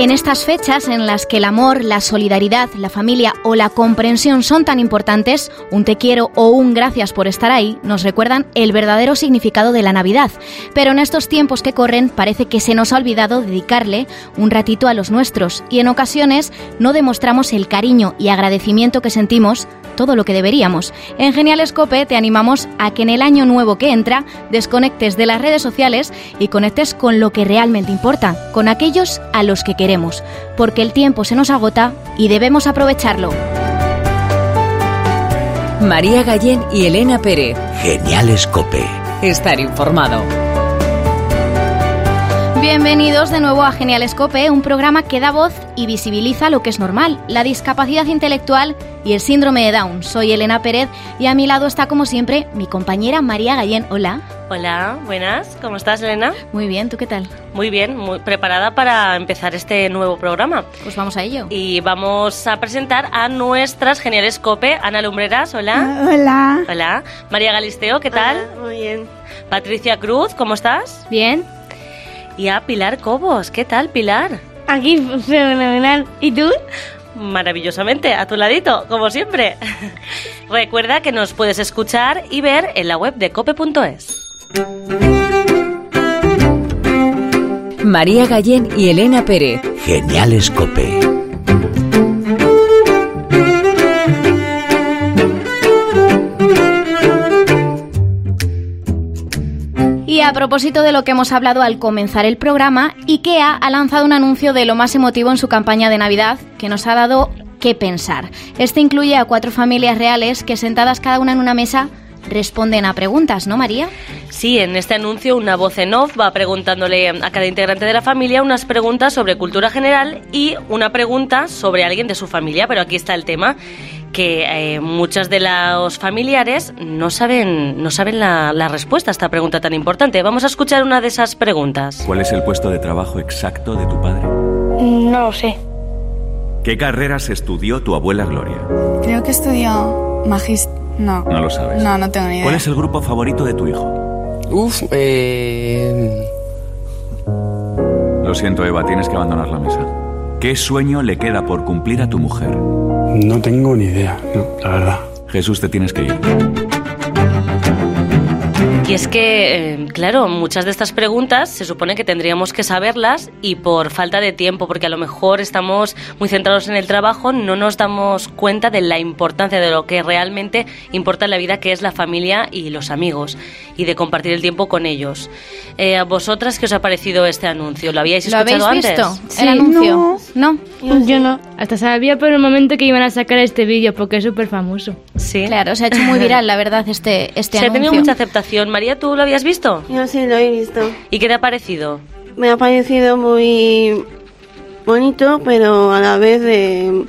En estas fechas en las que el amor, la solidaridad, la familia o la comprensión son tan importantes, un te quiero o un gracias por estar ahí nos recuerdan el verdadero significado de la Navidad. Pero en estos tiempos que corren parece que se nos ha olvidado dedicarle un ratito a los nuestros y en ocasiones no demostramos el cariño y agradecimiento que sentimos todo lo que deberíamos. En Genial Escope te animamos a que en el año nuevo que entra desconectes de las redes sociales y conectes con lo que realmente importa, con aquellos a los que queremos, porque el tiempo se nos agota y debemos aprovecharlo. María Gallén y Elena Pérez. Genial Escope. Estar informado. Bienvenidos de nuevo a Genial Escope, un programa que da voz y visibiliza lo que es normal, la discapacidad intelectual y el síndrome de Down. Soy Elena Pérez y a mi lado está como siempre mi compañera María Gallén. Hola. Hola, buenas. ¿Cómo estás, Elena? Muy bien, ¿tú qué tal? Muy bien, muy preparada para empezar este nuevo programa. Pues vamos a ello. Y vamos a presentar a nuestras geniales cope. Ana Lumbreras, hola. Hola. Hola. María Galisteo, ¿qué tal? muy bien. Patricia Cruz, ¿cómo estás? Bien. Y a Pilar Cobos, ¿qué tal, Pilar? Aquí fenomenal. ¿Y tú? Maravillosamente, a tu ladito, como siempre. Recuerda que nos puedes escuchar y ver en la web de cope.es. María Gallén y Elena Pérez. Genial Escope. A propósito de lo que hemos hablado al comenzar el programa, IKEA ha lanzado un anuncio de lo más emotivo en su campaña de Navidad que nos ha dado qué pensar. Este incluye a cuatro familias reales que sentadas cada una en una mesa responden a preguntas, ¿no, María? Sí, en este anuncio una voz en off va preguntándole a cada integrante de la familia unas preguntas sobre cultura general y una pregunta sobre alguien de su familia, pero aquí está el tema que eh, muchas de los familiares no saben, no saben la, la respuesta a esta pregunta tan importante. Vamos a escuchar una de esas preguntas. ¿Cuál es el puesto de trabajo exacto de tu padre? No lo sé. ¿Qué carreras estudió tu abuela Gloria? Creo que estudió magist... No. No lo sabes. No, no tengo ni idea. ¿Cuál es el grupo favorito de tu hijo? Uf, eh... Lo siento, Eva, tienes que abandonar la mesa. ¿Qué sueño le queda por cumplir a tu mujer? No tengo ni idea, no, la verdad. Jesús, te tienes que ir. Y es que, eh, claro, muchas de estas preguntas se supone que tendríamos que saberlas y por falta de tiempo, porque a lo mejor estamos muy centrados en el trabajo, no nos damos cuenta de la importancia de lo que realmente importa en la vida, que es la familia y los amigos, y de compartir el tiempo con ellos. Eh, ¿A vosotras qué os ha parecido este anuncio? ¿Lo habíais ¿Lo escuchado habéis antes? visto? Sí, el anuncio. ¿No? Yo no. Hasta sabía por el momento que iban a sacar este vídeo porque es súper famoso. Sí. Claro, se ha hecho muy viral, la verdad, este, este Se ha anuncio. tenido mucha aceptación. María, ¿tú lo habías visto? Yo sí lo he visto. ¿Y qué te ha parecido? Me ha parecido muy bonito, pero a la vez de...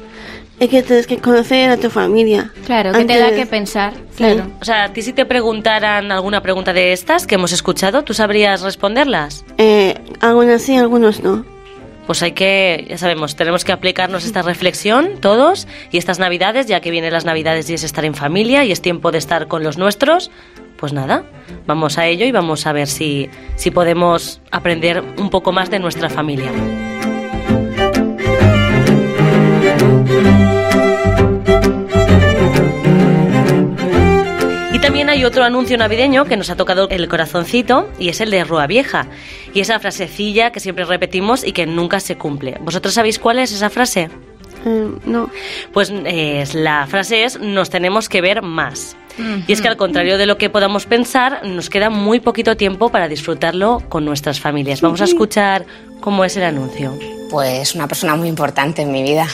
Es que tienes que conocer a tu familia. Claro, que te da que pensar. Sí. Claro. O sea, a ti si te preguntaran alguna pregunta de estas que hemos escuchado, ¿tú sabrías responderlas? Eh, algunos sí, algunos no. Pues hay que, ya sabemos, tenemos que aplicarnos esta reflexión todos y estas navidades, ya que vienen las navidades y es estar en familia y es tiempo de estar con los nuestros, pues nada, vamos a ello y vamos a ver si, si podemos aprender un poco más de nuestra familia. También hay otro anuncio navideño que nos ha tocado el corazoncito y es el de Rúa Vieja. Y esa frasecilla que siempre repetimos y que nunca se cumple. ¿Vosotros sabéis cuál es esa frase? Eh, no. Pues eh, la frase es nos tenemos que ver más. Y es que al contrario de lo que podamos pensar, nos queda muy poquito tiempo para disfrutarlo con nuestras familias. Vamos a escuchar cómo es el anuncio. Pues una persona muy importante en mi vida.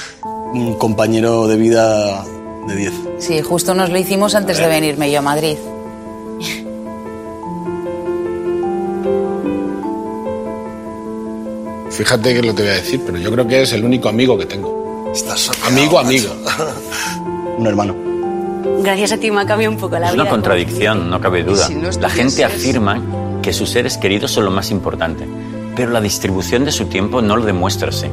Un compañero de vida de 10. Sí, justo nos lo hicimos antes de venirme yo a Madrid. Fíjate que lo te voy a decir, pero yo creo que es el único amigo que tengo. Estás Amigo, macho. amigo. Un hermano. Gracias a ti me ha cambiado un poco la Es vida. una contradicción, no cabe duda. Si no La gente afirma que sus seres queridos son lo más importante, pero la distribución de su tiempo no lo demuestra así.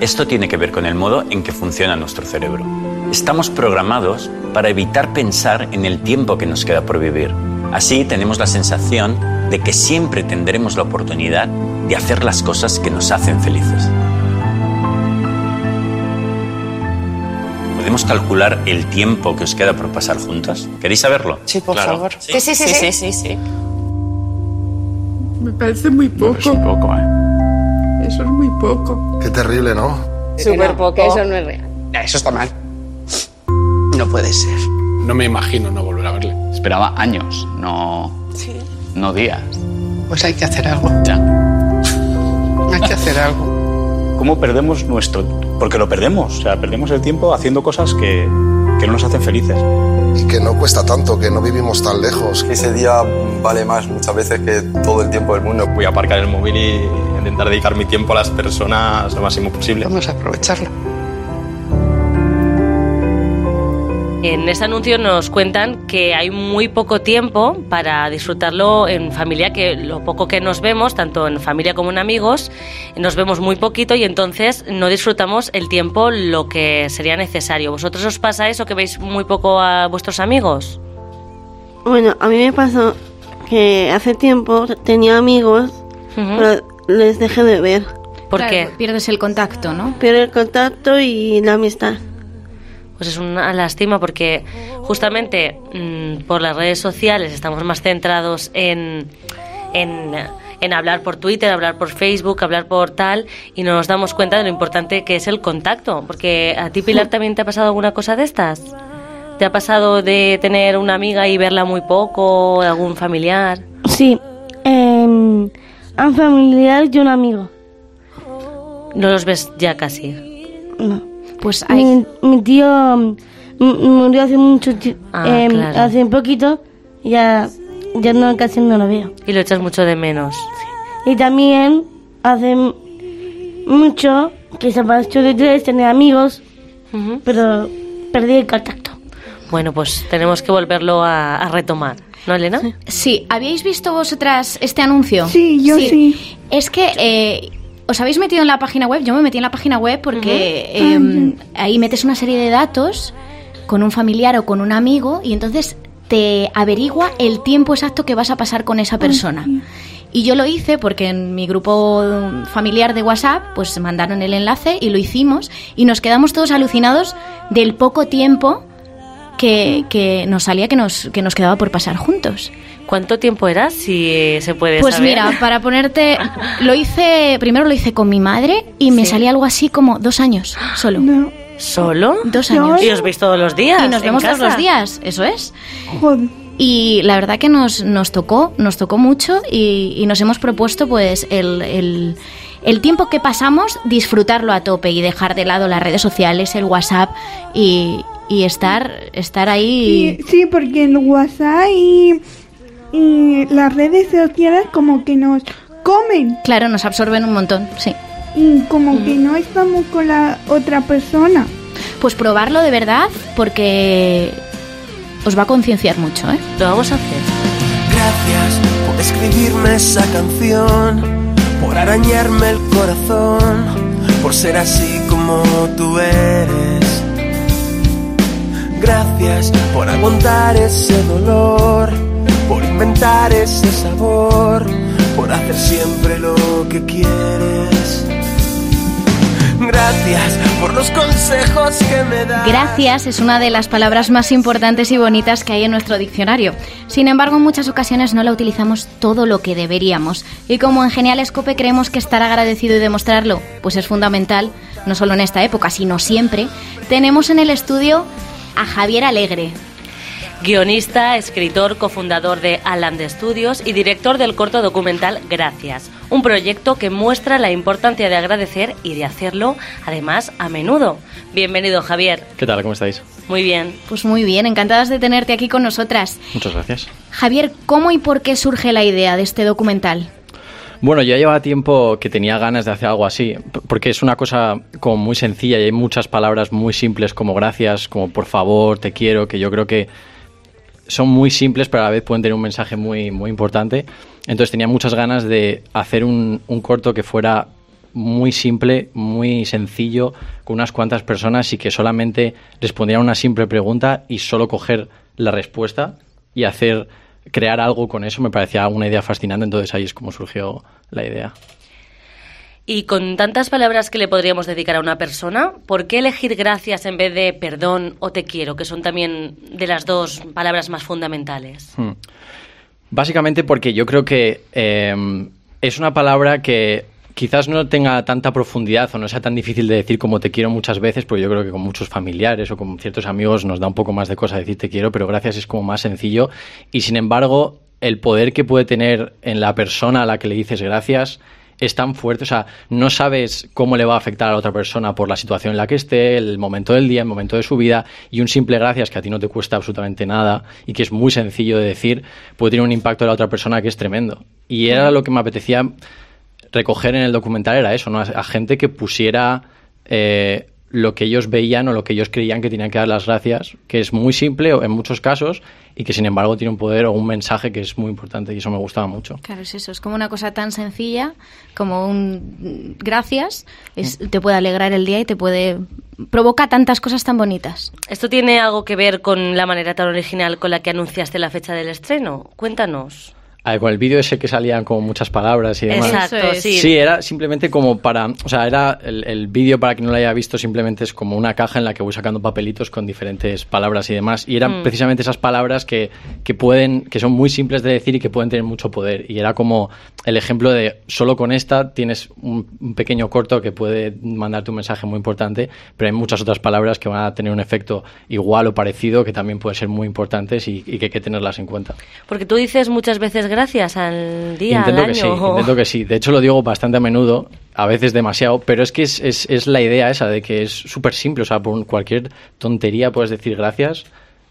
Esto tiene que ver con el modo en que funciona nuestro cerebro. Estamos programados para evitar pensar en el tiempo que nos queda por vivir. Así tenemos la sensación de que siempre tendremos la oportunidad de hacer las cosas que nos hacen felices. ¿Podemos calcular el tiempo que os queda por pasar juntos. ¿Queréis saberlo? Sí, por favor. Sí. Sí, sí, sí, sí, sí, Me parece muy poco. Es poco, ¿eh? Eso es muy poco. Qué terrible, ¿no? Súper poco. Eso no es real. Eso está mal. No puede ser. No me imagino no volver a verle. Esperaba años, no, no días. Pues hay que hacer algo. Ya. Hay que hacer algo. ¿Cómo perdemos nuestro...? Porque lo perdemos, o sea, perdemos el tiempo haciendo cosas que, que no nos hacen felices. Y que no cuesta tanto, que no vivimos tan lejos. Ese día vale más muchas veces que todo el tiempo del mundo. Voy a aparcar el móvil y intentar dedicar mi tiempo a las personas lo máximo posible. Vamos a aprovecharlo. En ese anuncio nos cuentan que hay muy poco tiempo para disfrutarlo en familia, que lo poco que nos vemos, tanto en familia como en amigos, nos vemos muy poquito y entonces no disfrutamos el tiempo lo que sería necesario. ¿Vosotros os pasa eso, que veis muy poco a vuestros amigos? Bueno, a mí me pasó que hace tiempo tenía amigos, pero les dejé de ver. ¿Por Claro, qué? Pierdes el contacto, ¿no? Pierdo el contacto y la amistad. Pues es una lástima porque justamente mm, por las redes sociales estamos más centrados en, en, en hablar por Twitter, hablar por Facebook, hablar por tal y no nos damos cuenta de lo importante que es el contacto. Porque a ti, Pilar, también te ha pasado alguna cosa de estas. ¿Te ha pasado de tener una amiga y verla muy poco, algún familiar? Sí, eh, un familiar y un amigo. No los ves ya casi. No. Pues Mi, mi tío murió hace mucho tiempo, Ah, claro. hace poquito, y ya, ya no, casi no lo veo. Y lo echas mucho de menos. Y también hace mucho que se pasó de tres, tenía amigos, pero perdí el contacto. Bueno, pues tenemos que volverlo a, a retomar. ¿No, Elena? Sí, ¿habíais visto vosotras este anuncio? Sí, yo sí. Es que eh, os habéis metido en la página web, yo me metí en la página web porque eh, ahí metes una serie de datos con un familiar o con un amigo y entonces te averigua el tiempo exacto que vas a pasar con esa persona. Y yo lo hice porque en mi grupo familiar de WhatsApp pues mandaron el enlace y lo hicimos y nos quedamos todos alucinados del poco tiempo que, que nos salía que nos, que nos quedaba por pasar juntos. ¿Cuánto tiempo era, si se puede Pues saber? mira, para ponerte, lo hice, primero lo hice con mi madre y me Sí. salía algo así como dos años solo. ¿Solo? Dos años. ¿Y os veis todos los días? Y nos vemos todos los días, eso es. Joder. Y la verdad que nos, nos tocó, nos tocó mucho y, y nos hemos propuesto pues el, el, el tiempo que pasamos disfrutarlo a tope y dejar de lado las redes sociales, el WhatsApp y, y estar, estar ahí. Sí, sí, porque el WhatsApp y, y las redes sociales como que nos comen Claro, nos absorben un montón, sí. y como que no estamos con la otra persona. Pues probarlo de verdad porque os va a concienciar mucho, ¿eh? Lo vamos a hacer. Gracias por escribirme esa canción, por arañarme el corazón, por ser así como tú eres. Gracias por aguantar ese dolor, Gracias es una de las palabras más importantes y bonitas que hay en nuestro diccionario. Sin embargo, en muchas ocasiones no la utilizamos todo lo que deberíamos. Y como en Genial Escope creemos que estar agradecido y demostrarlo, pues es fundamental, no solo en esta época, sino siempre, tenemos en el estudio a Javier Alegre. Guionista, escritor, cofundador de Aland Studios y director del corto documental Gracias, un proyecto que muestra la importancia de agradecer y de hacerlo, además, a menudo. Bienvenido, Javier. ¿Qué tal? ¿Cómo estáis? Muy bien. Pues muy bien, encantadas de tenerte aquí con nosotras. Muchas gracias. Javier, ¿cómo y por qué surge la idea de este documental? Bueno, yo llevaba tiempo que tenía ganas de hacer algo así, porque es una cosa como muy sencilla y hay muchas palabras muy simples como gracias, como por favor, te quiero, que yo creo que son muy simples, pero a la vez pueden tener un mensaje muy, muy importante. Entonces tenía muchas ganas de hacer un, un corto que fuera muy simple, muy sencillo, con unas cuantas personas y que solamente respondieran una simple pregunta y solo coger la respuesta y hacer crear algo con eso me parecía una idea fascinante, entonces ahí es como surgió la idea. Y con tantas palabras que le podríamos dedicar a una persona, ¿por qué elegir gracias en vez de perdón o te quiero, que son también de las dos palabras más fundamentales? Hmm. Básicamente porque yo creo que eh, es una palabra que quizás no tenga tanta profundidad o no sea tan difícil de decir como te quiero muchas veces, porque yo creo que con muchos familiares o con ciertos amigos nos da un poco más de cosa decir te quiero, pero gracias es como más sencillo. Y sin embargo, el poder que puede tener en la persona a la que le dices gracias es tan fuerte, o sea, no sabes cómo le va a afectar a la otra persona por la situación en la que esté, el momento del día, el momento de su vida, y un simple gracias que a ti no te cuesta absolutamente nada y que es muy sencillo de decir, puede tener un impacto en la otra persona que es tremendo. Y era lo que me apetecía recoger en el documental, era eso, ¿no? A, gente que pusiera eh, lo que ellos veían o lo que ellos creían que tenían que dar las gracias, que es muy simple en muchos casos y que sin embargo tiene un poder o un mensaje que es muy importante y eso me gustaba mucho. Claro, es eso, es como una cosa tan sencilla como un gracias, es, te puede alegrar el día y te puede provoca tantas cosas tan bonitas. ¿Esto tiene algo que ver con la manera tan original con la que anunciaste la fecha del estreno? Cuéntanos. Ah, con el vídeo ese que salían como muchas palabras y demás. Exacto, sí. Sí, era simplemente como para, o sea, era el, el vídeo para quien no lo haya visto simplemente es como una caja en la que voy sacando papelitos con diferentes palabras y demás y eran Mm. precisamente esas palabras que, que pueden, que son muy simples de decir y que pueden tener mucho poder y era como el ejemplo de solo con esta tienes un, un pequeño corto que puede mandarte un mensaje muy importante, pero hay muchas otras palabras que van a tener un efecto igual o parecido que también pueden ser muy importantes y, y que hay que tenerlas en cuenta. Porque tú dices muchas veces gracias al día, Intento al que sí, año. intento que sí. De hecho, lo digo bastante a menudo, a veces demasiado, pero es que es, es, es la idea esa de que es súper simple. O sea, por cualquier tontería puedes decir gracias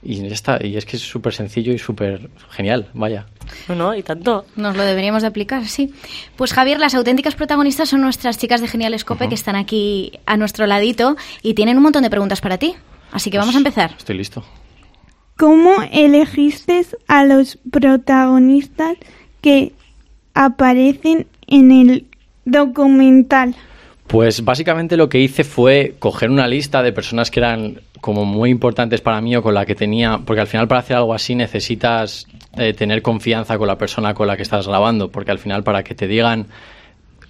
y ya está. Y es que es súper sencillo y súper genial, vaya. No, no, y tanto. Nos lo deberíamos de aplicar, sí. Pues Javier, las auténticas protagonistas son nuestras chicas de Genial Escope que están aquí a nuestro ladito y tienen un montón de preguntas para ti. Así que vamos a empezar. Estoy listo. ¿Cómo elegiste a los protagonistas que aparecen en el documental? Pues básicamente lo que hice fue coger una lista de personas que eran como muy importantes para mí o con la que tenía, porque al final para hacer algo así necesitas eh, tener confianza con la persona con la que estás grabando, porque al final para que te digan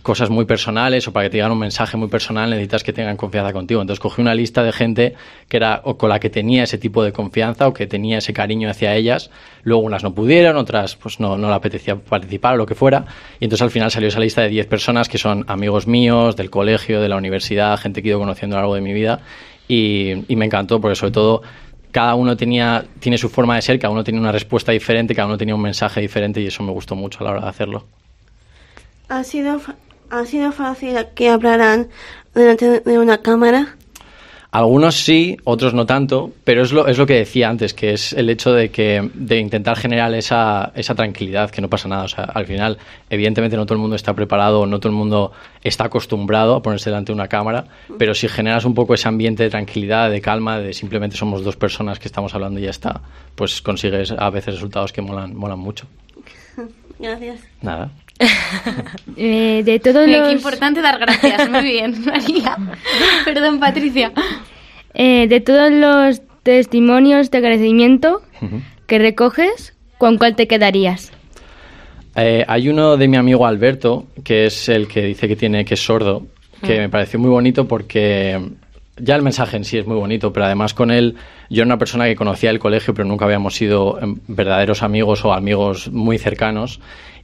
cosas muy personales o para que te digan un mensaje muy personal necesitas que tengan confianza contigo. Entonces cogí una lista de gente que era o con la que tenía ese tipo de confianza o que tenía ese cariño hacia ellas. Luego unas no pudieron, otras pues no, no le apetecía participar o lo que fuera. Y entonces al final salió esa lista de 10 personas que son amigos míos, del colegio, de la universidad, gente que he ido conociendo a lo largo de mi vida. Y, y me encantó porque sobre todo cada uno tenía, tiene su forma de ser, cada uno tiene una respuesta diferente, cada uno tenía un mensaje diferente y eso me gustó mucho a la hora de hacerlo. ¿Ha sido, ha sido fácil que hablaran delante de una cámara? Algunos sí, otros no tanto, pero es lo, es lo que decía antes, que es el hecho de que de intentar generar esa, esa tranquilidad, que no pasa nada. O sea, al final, evidentemente no todo el mundo está preparado, no todo el mundo está acostumbrado a ponerse delante de una cámara, pero si generas un poco ese ambiente de tranquilidad, de calma, de simplemente somos dos personas que estamos hablando y ya está, pues consigues a veces resultados que molan, molan mucho. Gracias. Nada. Eh, de todos Qué los... importante dar gracias. Muy bien, María. Perdón, Patricia. Eh, de todos los testimonios de agradecimiento que recoges, ¿con cuál te quedarías? Eh, hay uno de mi amigo Alberto, que es el que dice que tiene que es sordo, que Mm. me pareció muy bonito porque ya el mensaje en sí es muy bonito, pero además con él yo era una persona que conocía el colegio, pero nunca habíamos sido em, verdaderos amigos o amigos muy cercanos.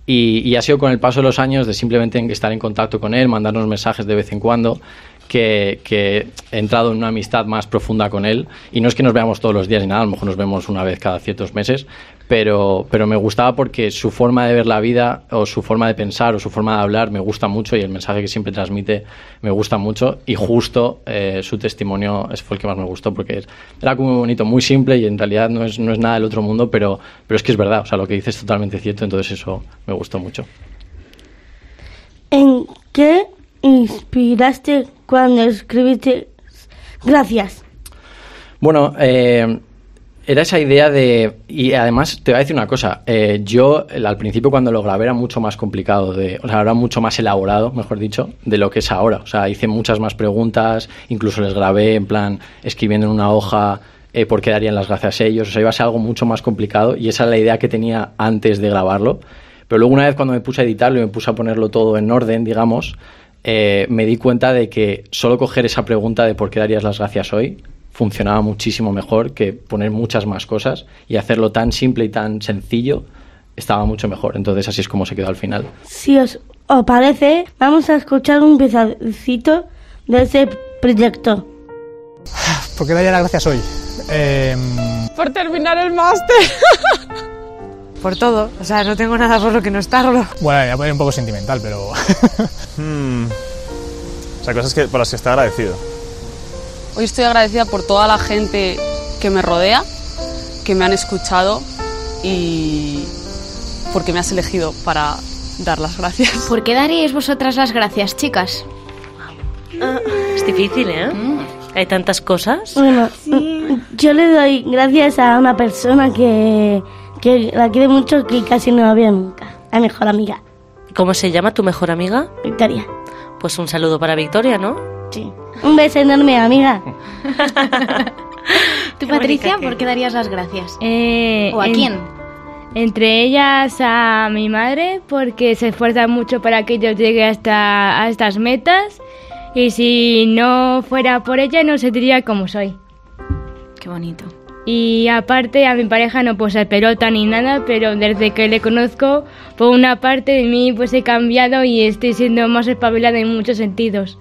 Y, ha sido con el paso de los años de simplemente en- estar en contacto con él, mandarnos mensajes de vez en cuando, que, que he entrado en una amistad más profunda con él. Y no es que nos veamos todos los días ni nada, a lo mejor nos vemos una vez cada ciertos meses, pero, pero me gustaba porque su forma de ver la vida o su forma de pensar o su forma de hablar me gusta mucho y el mensaje que siempre transmite me gusta mucho y justo eh, su testimonio es- fue el que más me gustó porque era como muy bonito, muy simple y en realidad no es, no es nada del otro mundo, pero, pero es que es verdad, o sea, lo que dice es totalmente cierto, entonces eso me gustó mucho. ¿En qué inspiraste cuando escribiste Gracias? Bueno, eh, era esa idea de... Y además, te voy a decir una cosa. eh, yo, al principio, cuando lo grabé, era mucho más complicado. De, o sea, era mucho más elaborado, mejor dicho, de lo que es ahora. O sea, hice muchas más preguntas. Incluso les grabé, en plan, escribiendo en una hoja eh, por qué darían las gracias a ellos. O sea, iba a ser algo mucho más complicado. Y esa es la idea que tenía antes de grabarlo. Pero luego, una vez cuando me puse a editarlo y me puse a ponerlo todo en orden, digamos, eh, me di cuenta de que solo coger esa pregunta de por qué darías las gracias hoy funcionaba muchísimo mejor que poner muchas más cosas y hacerlo tan simple y tan sencillo estaba mucho mejor. Entonces así es como se quedó al final. Si os, os parece, vamos a escuchar un pedacito de ese proyecto. ¿Por qué daría las gracias hoy? Eh, Por terminar el máster. por todo. O sea, no tengo nada por lo que no estarlo. bueno, voy a poner un poco sentimental, pero... Hmm. O sea, cosas que, por las que está agradecido. Hoy estoy agradecida por toda la gente que me rodea, que me han escuchado y porque me has elegido para dar las gracias. ¿Por qué daríais vosotras las gracias, chicas? Es difícil, ¿eh? Hay tantas cosas. Bueno, yo le doy gracias a una persona que, que la quiere mucho que casi no la veo nunca. A mi mejor amiga, ¿Cómo se llama tu mejor amiga? Victoria. Pues un saludo para Victoria, ¿no? Sí. Un beso enorme, amiga. ¿Tú, Patricia, por qué darías las gracias? Eh, ¿O a en- quién? Entre ellas a mi madre, porque se esfuerza mucho para que yo llegue hasta a estas metas. Y si no fuera por ella, no sería como soy. Qué bonito. Y aparte, a mi pareja no puedo ser pelota ni nada, pero desde que le conozco, por una parte de mí pues he cambiado y estoy siendo más espabilada en muchos sentidos.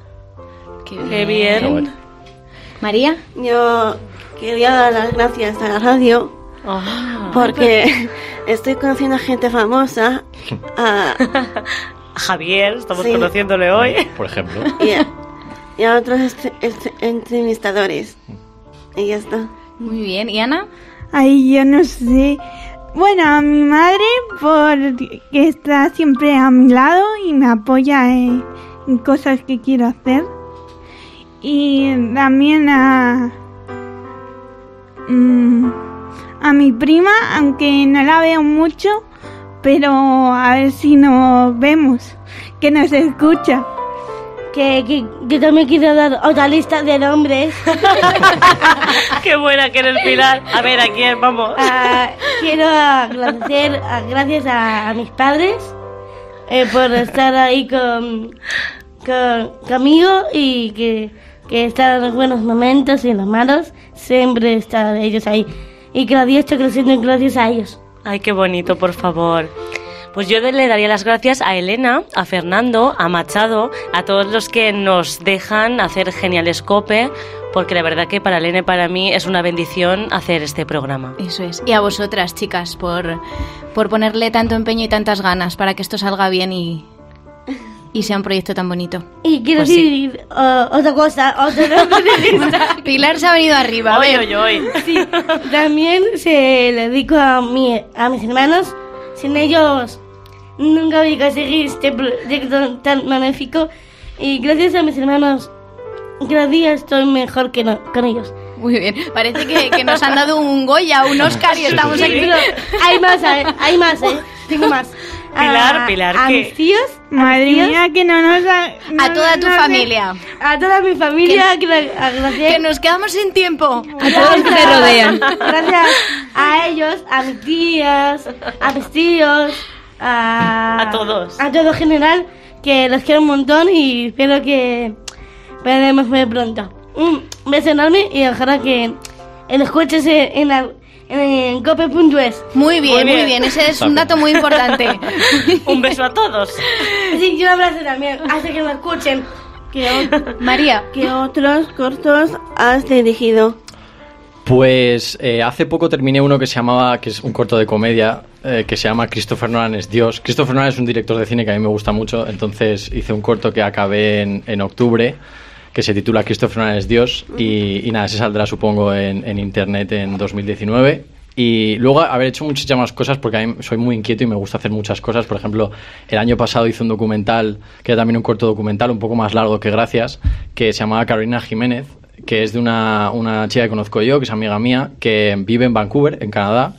Qué bien. María. Yo quería dar las gracias a la radio porque estoy conociendo a gente famosa a, Javier, estamos Sí. conociéndole hoy. Por ejemplo. y, a, y a otros entrevistadores. Y ya está. Muy bien. ¿Y Ana? Ay, yo no sé. Bueno, a mi madre porque está siempre a mi lado y me apoya en cosas que quiero hacer. Y también a mm, a mi prima, aunque no la veo mucho, pero a ver si nos vemos, que nos escucha. Que, que, que también quiero dar otra lista de nombres. Qué buena que eres, Pilar. A ver, ¿a quién? Vamos. Ah, quiero agradecer a- gracias a, a mis padres eh, por estar ahí con, con- conmigo y que, que estar en los buenos momentos y en los malos, siempre están ellos ahí. Y que la vida está creciendo gracias a ellos. Ay, qué bonito, por favor. Pues yo le daría las gracias a Elena, a Fernando, a Machado, a todos los que nos dejan hacer Genial Scope, porque la verdad que para Elena y para mí es una bendición hacer este programa. Eso es. Y a vosotras, chicas, por, por ponerle tanto empeño y tantas ganas para que esto salga bien y, y sea un proyecto tan bonito. Y quiero Pues sí. decir uh, otra cosa, lista. Pilar se ha venido arriba. a Oy, oy, oy. Sí, también se lo dedico a, mi, a mis hermanos. Sin ellos nunca voy a conseguir este proyecto tan magnífico. Y gracias a mis hermanos, cada día estoy mejor que no- con ellos. Muy bien. Parece que, que nos han dado un Goya, un Oscar y estamos Sí, aquí. pero hay más, hay, hay más, ¿eh? Tengo más. Pilar, A- Pilar, a ¿qué? mis tíos, a Madre mía, que no nos ha- A toda tu no familia. a toda mi familia, que, nos quedamos sin tiempo. A todos los que te rodean. Gracias a ellos, a mis tías, a mis tíos, a... A todos. A todo en general, que los quiero un montón y espero que veremos muy pronto. Un beso enorme y ojalá que lo escuches en, la- en cope.es. Muy bien, Muy muy bien. Ese es un dato muy importante. Un beso a todos. Sí, yo un abrazo también, hasta que me escuchen. ¿Qué, María. qué otros cortos has dirigido? Pues eh, hace poco terminé uno que se llamaba, que es un corto de comedia, eh, que se llama Christopher Nolan es Dios. Christopher Nolan es un director de cine que a mí me gusta mucho, entonces hice un corto que acabé en, en octubre, que se titula Christopher Nolan es Dios, y, y nada, se saldrá supongo en, en internet en 2019. Y luego haber hecho muchísimas cosas porque a mí soy muy inquieto y me gusta hacer muchas cosas. Por ejemplo, el año pasado hice un documental, que era también un corto documental, un poco más largo que Gracias, que se llamaba Carolina Jiménez, que es de una, una chica que conozco yo, que es amiga mía, que vive en Vancouver, en Canadá,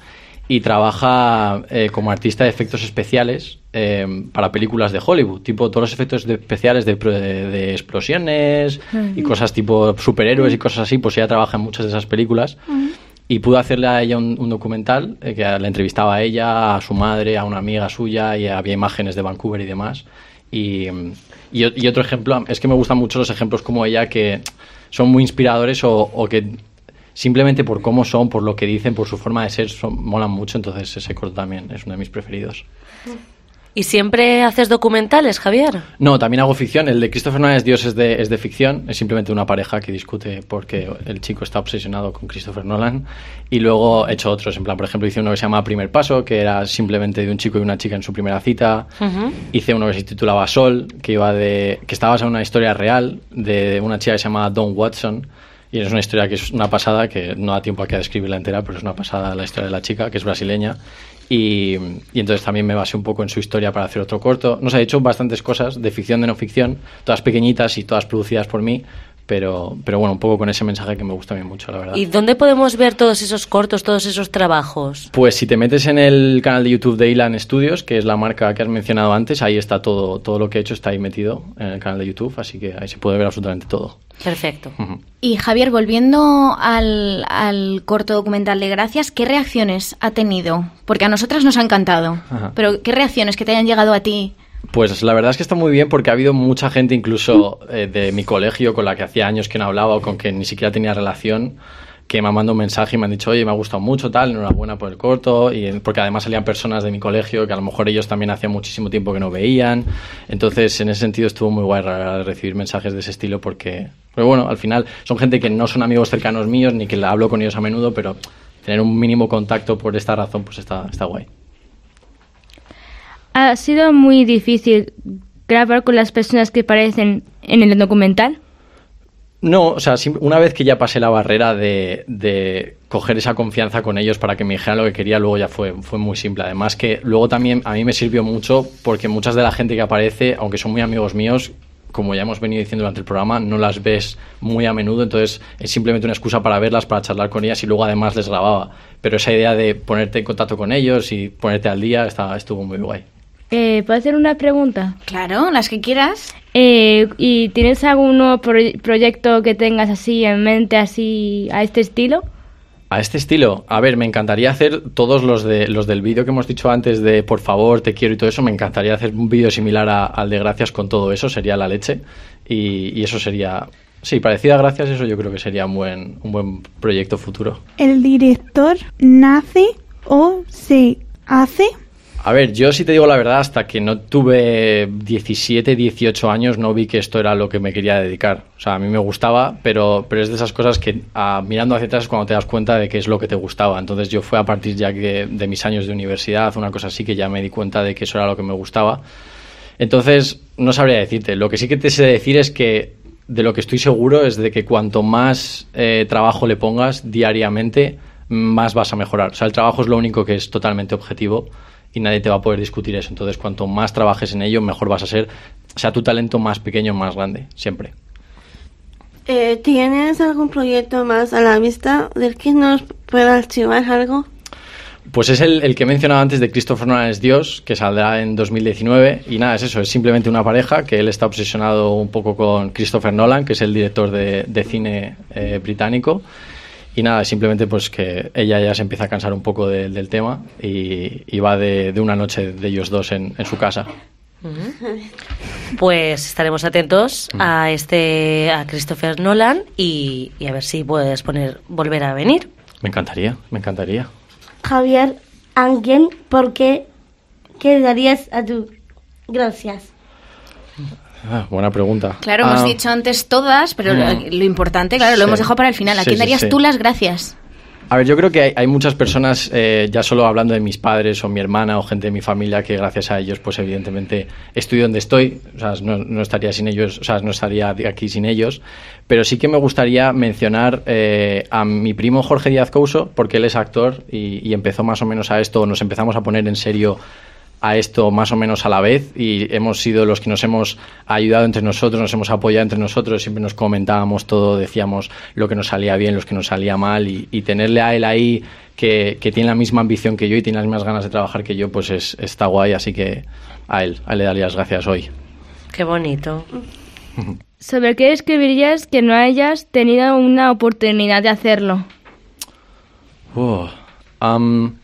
y trabaja eh, como artista de efectos especiales eh, para películas de Hollywood, tipo todos los efectos de- especiales de, de- de explosiones y Ujú. cosas tipo superhéroes y cosas así, pues ella trabaja en muchas de esas películas. Y pude hacerle a ella un, un documental eh, que la entrevistaba a ella, a su madre, a una amiga suya y había imágenes de Vancouver y demás. Y, y, y otro ejemplo, es que me gustan mucho los ejemplos como ella que son muy inspiradores o, o que simplemente por cómo son, por lo que dicen, por su forma de ser, son, molan mucho. Entonces ese corto también es uno de mis preferidos. ¿Y siempre haces documentales, Javier? No, también hago ficción. El de Christopher Nolan es Dios es de, es de ficción. Es simplemente una pareja que discute porque el chico está obsesionado con Christopher Nolan. Y luego he hecho otros. En plan, por ejemplo, hice uno que se llama Primer Paso, que era simplemente de un chico y una chica en su primera cita. Hice uno que se titulaba Sol, que iba de que estaba basado en una historia real de una chica que se llama Dawn Watson. Y es una historia que es una pasada, que no da tiempo aquí a describirla entera, pero es una pasada la historia de la chica, que es brasileña. Y, y entonces también me basé un poco en su historia para hacer otro corto. Nos ha hecho bastantes cosas, de ficción, de no ficción, todas pequeñitas y todas producidas por mí, pero, pero bueno, un poco con ese mensaje que me gusta a mí mucho, la verdad. ¿Y dónde podemos ver todos esos cortos, todos esos trabajos? Pues si te metes en el canal de YouTube de Ilan Studios, que es la marca que has mencionado antes, ahí está todo, todo lo que he hecho, está ahí metido en el canal de YouTube, así que ahí se puede ver absolutamente todo. Perfecto. Y Javier, volviendo al, al corto documental de Gracias, ¿qué reacciones ha tenido? Porque a nosotras nos ha encantado, Ajá. pero ¿qué reacciones que te hayan llegado a ti? Pues la verdad es que está muy bien porque ha habido mucha gente, incluso eh, de mi colegio, con la que hacía años que no hablaba o con que ni siquiera tenía relación, que me han mandado un mensaje y me han dicho, oye, me ha gustado mucho, tal, enhorabuena por el corto, y porque además salían personas de mi colegio que a lo mejor ellos también hacía muchísimo tiempo que no veían. Entonces, en ese sentido estuvo muy guay recibir mensajes de ese estilo porque, pero bueno, al final son gente que no son amigos cercanos míos ni que hablo con ellos a menudo, pero tener un mínimo contacto por esta razón, pues está, está guay. Ha sido muy difícil grabar con las personas que aparecen en el documental. No, o sea, una vez que ya pasé la barrera de, de coger esa confianza con ellos para que me dijeran lo que quería, luego ya fue, fue muy simple. Además que luego también a mí me sirvió mucho porque muchas de la gente que aparece, aunque son muy amigos míos, como ya hemos venido diciendo durante el programa, no las ves muy a menudo, entonces es simplemente una excusa para verlas, para charlar con ellas y luego además les grababa. Pero esa idea de ponerte en contacto con ellos y ponerte al día está, estuvo muy guay. Eh, ¿Puedo hacer una pregunta? Claro, las que quieras. Eh, ¿Y tienes algún nuevo proye- proyecto que tengas así en mente, así a este estilo? A este estilo, a ver, me encantaría hacer todos los de los del vídeo que hemos dicho antes de por favor, te quiero y todo eso. Me encantaría hacer un vídeo similar a- al de gracias con todo eso, sería la leche. Y, y eso sería, sí, parecido a gracias, eso yo creo que sería un buen, un buen proyecto futuro. ¿El director nace o se hace? A ver, yo si te digo la verdad, hasta que no tuve 17, 18 años no vi que esto era lo que me quería dedicar. O sea, a mí me gustaba, pero, pero es de esas cosas que mirando hacia atrás es cuando te das cuenta de que es lo que te gustaba. Entonces yo fue a partir ya de mis años de universidad, una cosa así, que ya me di cuenta de que eso era lo que me gustaba. Entonces, no sabría decirte. Lo que sí que te sé decir es que de lo que estoy seguro es de que cuanto más eh, trabajo le pongas diariamente, más vas a mejorar. O sea, el trabajo es lo único que es totalmente objetivo y nadie te va a poder discutir eso. Entonces, cuanto más trabajes en ello, mejor vas a ser, sea tu talento más pequeño o más grande, siempre. Eh, ¿Tienes algún proyecto más a la vista del que nos pueda archivar algo? Pues es el, el que he mencionado antes de Christopher Nolan es Dios, que saldrá en 2019. Y nada, es eso, es simplemente una pareja que él está obsesionado un poco con Christopher Nolan, que es el director de, de cine eh, británico. Y nada, simplemente pues que ella ya se empieza a cansar un poco de- del tema y, y va de, de una noche de ellos dos en, en su casa. Pues estaremos atentos a este a Christopher Nolan y, y a ver si puedes poner volver a venir. Me encantaría, me encantaría. Javier, ¿alguien por qué qué darías a tu gracias? Ah, buena pregunta. Claro, hemos Ah, dicho antes todas, pero lo, Mm. lo importante, claro, lo Sí. hemos dejado para el final. ¿A quién sí, darías sí. tú las gracias? A ver, yo creo que hay, hay muchas personas, eh, ya solo hablando de mis padres o mi hermana o gente de mi familia, que gracias a ellos, pues evidentemente estoy donde estoy. O sea, no, no estaría sin ellos, o sea, no estaría aquí sin ellos. Pero sí que me gustaría mencionar eh, a mi primo Jorge Díaz Couso, porque él es actor y, y empezó más o menos a esto, nos empezamos a poner en serio a esto más o menos a la vez y hemos sido los que nos hemos ayudado entre nosotros, nos hemos apoyado entre nosotros, siempre nos comentábamos todo, decíamos lo que nos salía bien, lo que nos salía mal y, y tenerle a él ahí que, que tiene la misma ambición que yo y tiene las mismas ganas de trabajar que yo, pues es, está guay, así que a él, a él le daría las gracias hoy. Qué bonito. ¿Sobre qué escribirías que no hayas tenido una oportunidad de hacerlo? Uh, am,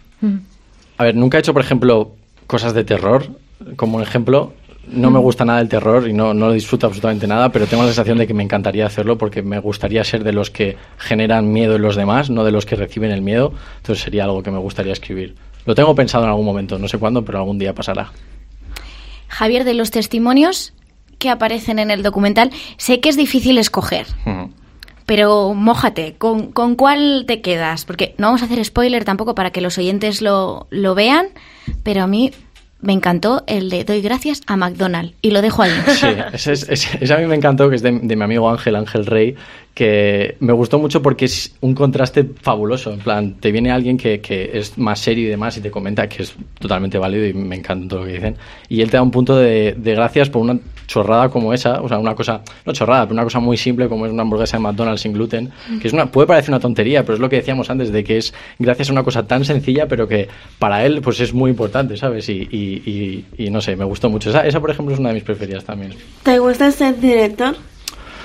a ver, nunca he hecho, por ejemplo, cosas de terror, como un ejemplo. no me gusta nada el terror y no, no lo disfruto absolutamente nada, pero tengo la sensación de que me encantaría hacerlo porque me gustaría ser de los que generan miedo en los demás, no de los que reciben el miedo. Entonces sería algo que me gustaría escribir. Lo tengo pensado en algún momento, no sé cuándo, pero algún día pasará. Javier, de los testimonios que aparecen en el documental, sé que es difícil escoger. Pero mójate, ¿con, con cuál te quedas? Porque no vamos a hacer spoiler tampoco para que los oyentes lo, lo vean, pero a mí me encantó el de Doy gracias a McDonald's y lo dejo ahí. Sí, ese, es- ese- ese a mí me encantó, que es de, de mi amigo Ángel, Ángel Rey, que me gustó mucho porque es un contraste fabuloso. En plan, te viene alguien que, que es más serio y demás y te comenta que es totalmente válido y me encanta todo lo que dicen. Y él te da un punto de, de gracias por una chorrada como esa, o sea, una cosa, no chorrada, pero una cosa muy simple como es una hamburguesa de McDonald's sin gluten, que es una, puede parecer una tontería, pero es lo que decíamos antes, de que es gracias a una cosa tan sencilla, pero que para él pues es muy importante, ¿sabes? Y, y, y- y no sé, me gustó mucho. Esa, esa, por ejemplo, es una de mis preferidas también. ¿Te gusta ser director?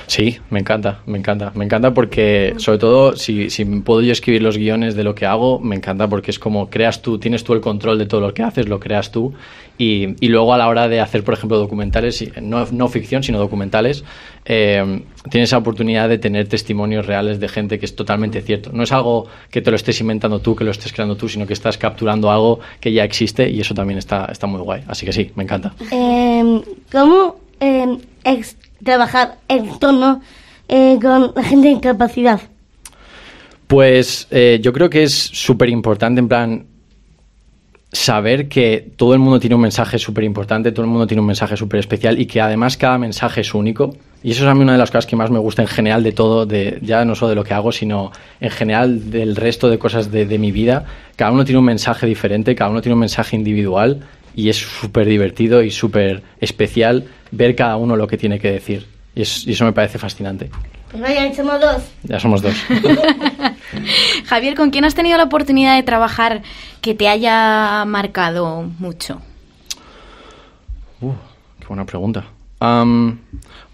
Sí, me encanta, me encanta, me encanta porque sobre todo si, si puedo yo escribir los guiones de lo que hago, me encanta porque es como creas tú, tienes tú el control de todo lo que haces, lo creas tú y, y luego a la hora de hacer, por ejemplo, documentales, no, no ficción, sino documentales, eh, tienes la oportunidad de tener testimonios reales de gente que es totalmente cierto. No es algo que te lo estés inventando tú, que lo estés creando tú, sino que estás capturando algo que ya existe y eso también está, está muy guay. Así que sí, me encanta. Eh, ¿Cómo eh, trabajar en torno eh, con la gente de incapacidad? Pues eh, yo creo que es súper importante, en plan, saber que todo el mundo tiene un mensaje súper importante, todo el mundo tiene un mensaje súper especial y que además cada mensaje es único. Y eso es a mí una de las cosas que más me gusta en general de todo, de, ya no solo de lo que hago, sino en general del resto de cosas de mi vida. Cada uno tiene un mensaje diferente, cada uno tiene un mensaje individual y es súper divertido y súper especial ver cada uno lo que tiene que decir. Y, es- y eso me parece fascinante. Pues vaya, somos dos. Ya somos dos. Javier, ¿con quién has tenido la oportunidad de trabajar que te haya marcado mucho? Uh, qué buena pregunta.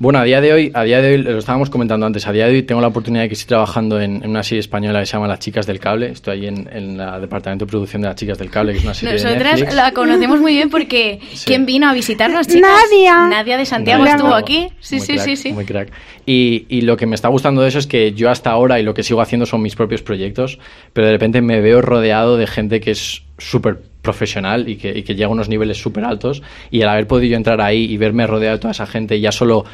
Bueno, a día de hoy, a día de hoy, lo estábamos comentando antes, a día de hoy tengo la oportunidad de que estoy trabajando en, en una serie española que se llama Las Chicas del Cable. Estoy ahí en, en el departamento de producción de Las Chicas del Cable, que es una serie de Nosotras la conocemos muy bien porque ¿quién vino a visitarnos, chicas? Nadia. Nadia de Santiago Nadia estuvo aquí. Sí, Muy sí, crack, sí, sí. Muy crack. Y, y lo que me está gustando de eso es que yo hasta ahora y lo que sigo haciendo son mis propios proyectos, pero de repente me veo rodeado de gente que es súper profesional y que, y que llega a unos niveles súper altos y el haber podido entrar ahí y verme rodeado de toda esa gente ya solo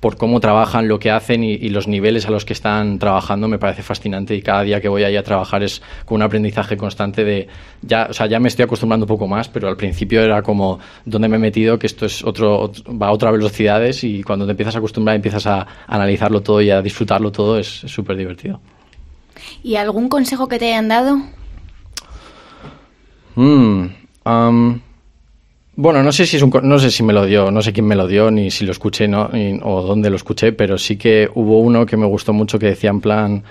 por cómo trabajan, lo que hacen y, los niveles a los que están trabajando me parece fascinante y cada día que voy ahí a trabajar es con un aprendizaje constante de ya, o sea, ya me estoy acostumbrando un poco más, pero al principio era como dónde me he metido, que esto es otro, ot- va a otras velocidades y cuando te empiezas a acostumbrar empiezas a analizarlo todo y a disfrutarlo todo es súper divertido. ¿Y algún consejo que te hayan dado? Mm, bueno, no sé si es un, no sé si me lo dio, no sé quién me lo dio ni si lo escuché no, o dónde lo escuché, pero sí que hubo uno que me gustó mucho que decía en plan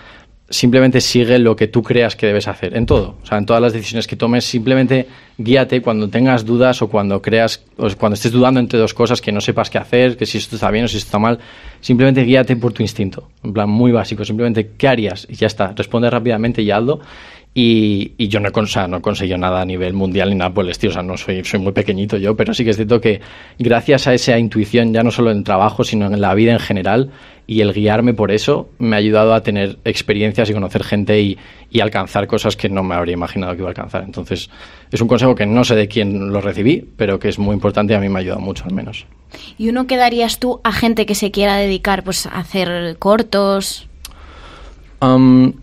simplemente sigue lo que tú creas que debes hacer en todo, o sea, en todas las decisiones que tomes, simplemente guíate cuando tengas dudas o cuando creas o cuando estés dudando entre dos cosas que no sepas qué hacer, que si esto está bien o si esto está mal, simplemente guíate por tu instinto, en plan muy básico, simplemente qué harías y ya está, responde rápidamente y hazlo y, y yo no he, con- o sea, no he conseguido nada a nivel mundial ni nada por el estilo, o sea, no soy, soy muy pequeñito yo, pero sí que es cierto que gracias a esa intuición, ya no solo en el trabajo, sino en la vida en general, y el guiarme por eso, me ha ayudado a tener experiencias y conocer gente y, y alcanzar cosas que no me habría imaginado que iba a alcanzar. Entonces, es un consejo que no sé de quién lo recibí, pero que es muy importante y a mí me ha ayudado mucho al menos. ¿Y uno que darías tú a gente que se quiera dedicar pues, a hacer cortos? Am,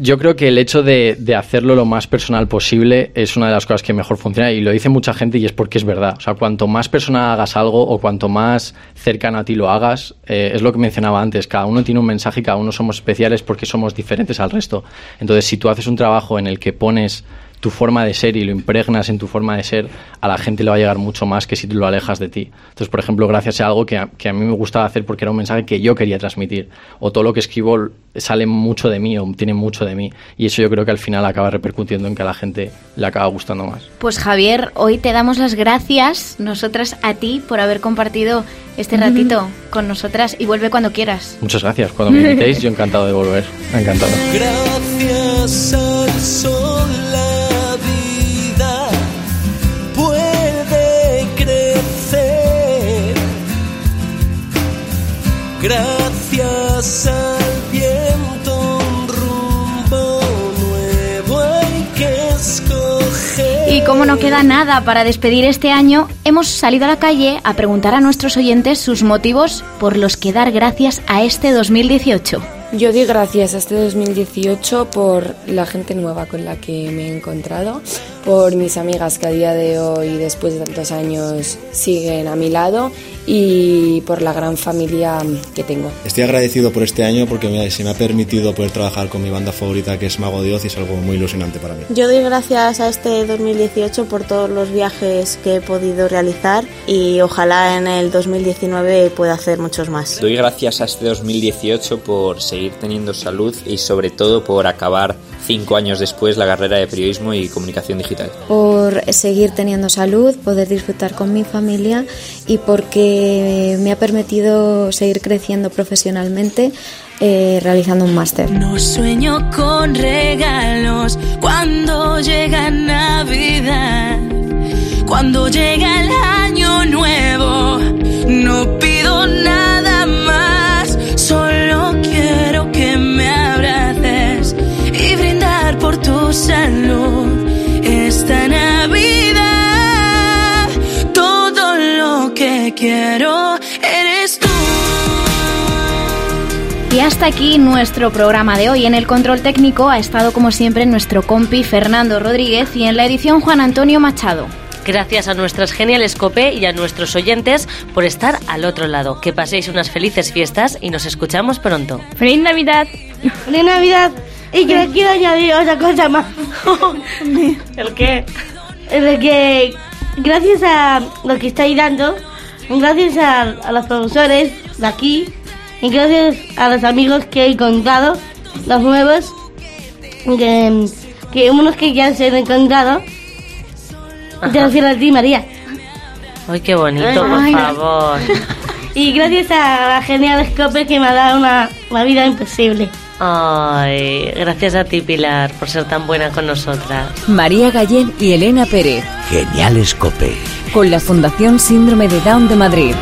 yo creo que el hecho de, de hacerlo lo más personal posible es una de las cosas que mejor funciona y lo dice mucha gente y es porque es verdad. O sea, cuanto más personal hagas algo o cuanto más cercano a ti lo hagas, eh, es lo que mencionaba antes. Cada uno tiene un mensaje y cada uno somos especiales porque somos diferentes al resto. Entonces, si tú haces un trabajo en el que pones tu forma de ser y lo impregnas en tu forma de ser, a la gente le va a llegar mucho más que si tú lo alejas de ti. Entonces, por ejemplo, gracias a algo que a, que a mí me gustaba hacer porque era un mensaje que yo quería transmitir, o todo lo que escribo sale mucho de mí o tiene mucho de mí, y eso yo creo que al final acaba repercutiendo en que a la gente le acaba gustando más. Pues Javier, hoy te damos las gracias, nosotras a ti, por haber compartido este ratito con nosotras y vuelve cuando quieras. Muchas gracias. Cuando me invitéis, yo encantado de volver. Encantado. Gracias al sol Gracias al viento, un rumbo nuevo hay que escoger. Y como no queda nada para despedir este año, hemos salido a la calle a preguntar a nuestros oyentes sus motivos por los que dar gracias a este 2018. Yo doy gracias a este 2018 por la gente nueva con la que me he encontrado, por mis amigas que a día de hoy, después de tantos años, siguen a mi lado y por la gran familia que tengo. Estoy agradecido por este año porque me- se me ha permitido poder trabajar con mi banda favorita que es Mago de Oz y es algo muy ilusionante para mí. Yo doy gracias a este 2018 por todos los viajes que he podido realizar y ojalá en el 2019 pueda hacer muchos más. Doy gracias a este 2018 por seguir teniendo salud y sobre todo por acabar cinco años después la carrera de periodismo y comunicación digital. por seguir teniendo salud, poder disfrutar con mi familia y porque me ha permitido seguir creciendo profesionalmente eh, realizando un máster. No sueño con regalos cuando llega Navidad, cuando llega el año nuevo. No pido hasta aquí nuestro programa de hoy. En el control técnico ha estado como siempre nuestro compi Fernando Rodríguez y en la edición Juan Antonio Machado. Gracias a nuestras geniales COPE y a nuestros oyentes por estar al otro lado. Que paséis unas felices fiestas y nos escuchamos pronto. ¡Feliz Navidad! ¡Feliz Navidad! Y que quiero añadir otra cosa más. ¿El qué? De que gracias a lo que estáis dando, gracias a, a los profesores de aquí y gracias a los amigos que he encontrado, los nuevos, que, que unos que ya se han encontrado, te refiero a ti, María. Ay, qué bonito, por Ay. favor. Y gracias a la genial Scope que me ha dado una, una vida imposible. Ay, gracias a ti, Pilar, por ser tan buena con nosotras. María Gallén y Elena Pérez, Genial Escope. con la Fundación Síndrome de Down de Madrid.